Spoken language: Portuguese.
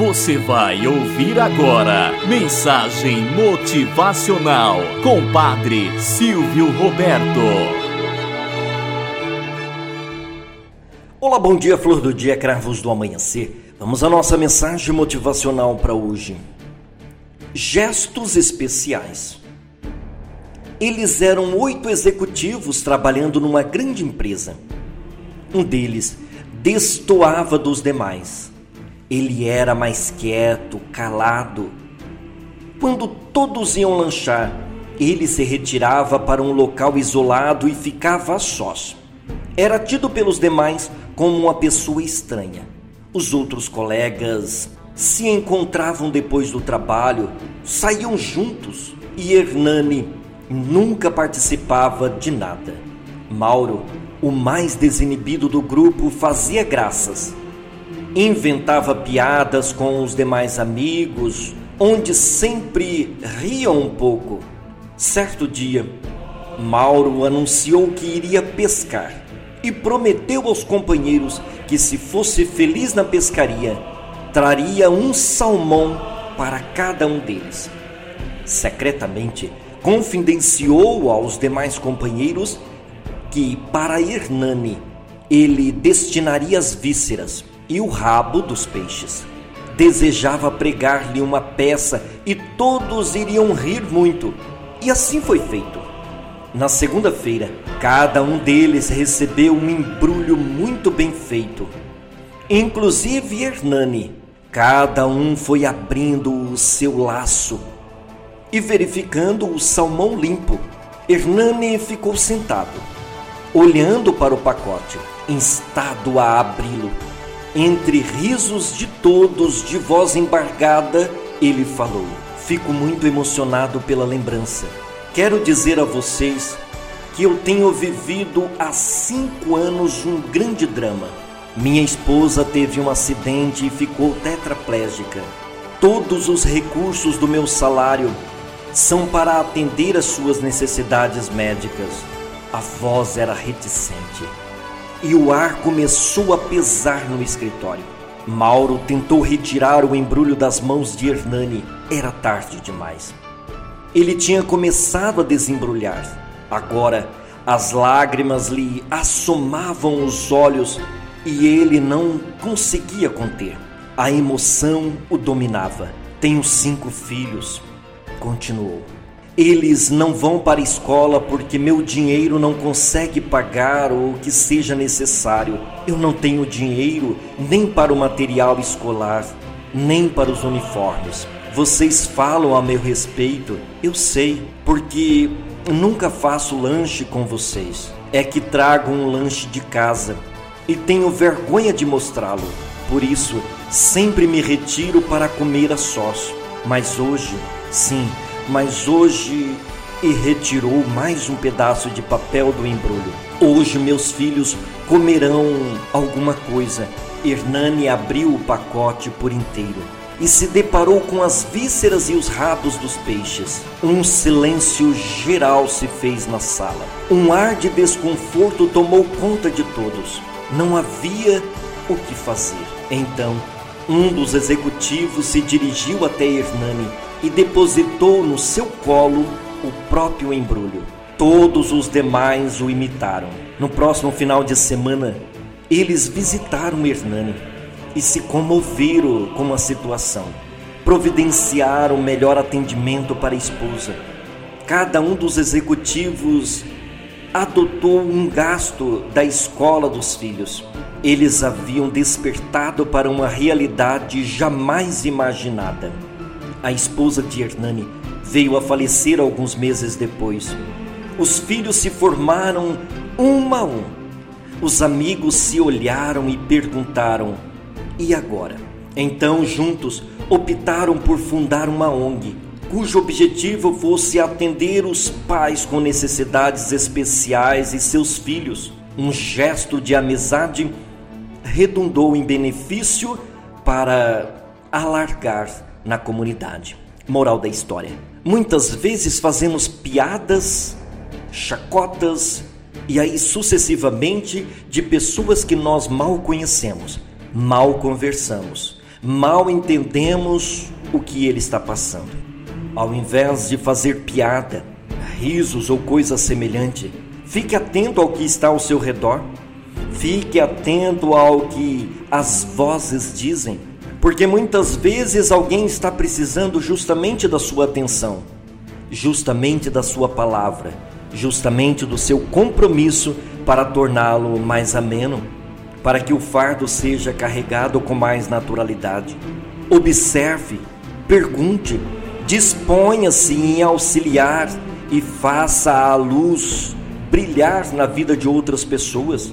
Você vai ouvir agora Mensagem Motivacional com Padre Silvio Roberto. Olá, bom dia, flor do dia, cravos do amanhecer. Vamos à nossa mensagem motivacional para hoje. Gestos especiais. Eles eram oito executivos trabalhando numa grande empresa. Um deles destoava dos demais. Ele era mais quieto, calado. Quando todos iam lanchar, ele se retirava para um local isolado e ficava a sós. Era tido pelos demais como uma pessoa estranha. Os outros colegas se encontravam depois do trabalho, saíam juntos e Hernani nunca participava de nada. Mauro, o mais desinibido do grupo, fazia graças. Inventava piadas com os demais amigos, onde sempre ria um pouco. Certo dia, Mauro anunciou que iria pescar e prometeu aos companheiros que, se fosse feliz na pescaria, traria um salmão para cada um deles. Secretamente, confidenciou aos demais companheiros que para Hernani ele destinaria as vísceras e o rabo dos peixes. Desejava pregar-lhe uma peça e todos iriam rir muito. E assim foi feito. Na segunda-feira, cada um deles recebeu um embrulho muito bem feito. Inclusive Hernani. Cada um foi abrindo o seu laço e verificando o salmão limpo, Hernani ficou sentado, olhando para o pacote, instado a abri-lo. Entre risos de todos, de voz embargada, ele falou: Fico muito emocionado pela lembrança. Quero dizer a vocês que eu tenho vivido há cinco anos um grande drama. Minha esposa teve um acidente e ficou tetraplégica. Todos os recursos do meu salário são para atender às suas necessidades médicas. A voz era reticente e o ar começou a pesar no escritório. Mauro tentou retirar o embrulho das mãos de Hernani. Era tarde demais. Ele tinha começado a desembrulhar. Agora, as lágrimas lhe assomavam os olhos e ele não conseguia conter. A emoção o dominava. Tenho cinco filhos, continuou. Eles não vão para a escola porque meu dinheiro não consegue pagar o que seja necessário. Eu não tenho dinheiro nem para o material escolar, nem para os uniformes. Vocês falam a meu respeito, eu sei, porque nunca faço lanche com vocês. É que trago um lanche de casa e tenho vergonha de mostrá-lo. Por isso, sempre me retiro para comer a sós. Mas hoje Sim, mas hoje e retirou mais um pedaço de papel do embrulho. Hoje meus filhos comerão alguma coisa. Hernani abriu o pacote por inteiro e se deparou com as vísceras e os rabos dos peixes. Um silêncio geral se fez na sala. Um ar de desconforto tomou conta de todos. Não havia o que fazer. Então, um dos executivos se dirigiu até Hernani e depositou no seu colo o próprio embrulho. Todos os demais o imitaram. No próximo final de semana, eles visitaram Hernani e se comoveram com a situação. Providenciaram melhor atendimento para a esposa. Cada um dos executivos adotou um gasto da escola dos filhos. Eles haviam despertado para uma realidade jamais imaginada. A esposa de Hernani veio a falecer alguns meses depois. Os filhos se formaram um a um. Os amigos se olharam e perguntaram: e agora? Então, juntos, optaram por fundar uma ONG, cujo objetivo fosse atender os pais com necessidades especiais e seus filhos. Um gesto de amizade redundou em benefício para alargar na comunidade. Moral da história: muitas vezes fazemos piadas, chacotas e aí sucessivamente de pessoas que nós mal conhecemos, mal conversamos, mal entendemos o que ele está passando. Ao invés de fazer piada, risos ou coisa semelhante, fique atento ao que está ao seu redor. Fique atento ao que as vozes dizem, porque muitas vezes alguém está precisando justamente da sua atenção, justamente da sua palavra, justamente do seu compromisso para torná-lo mais ameno, para que o fardo seja carregado com mais naturalidade. Observe, pergunte, disponha-se em auxiliar e faça a luz brilhar na vida de outras pessoas.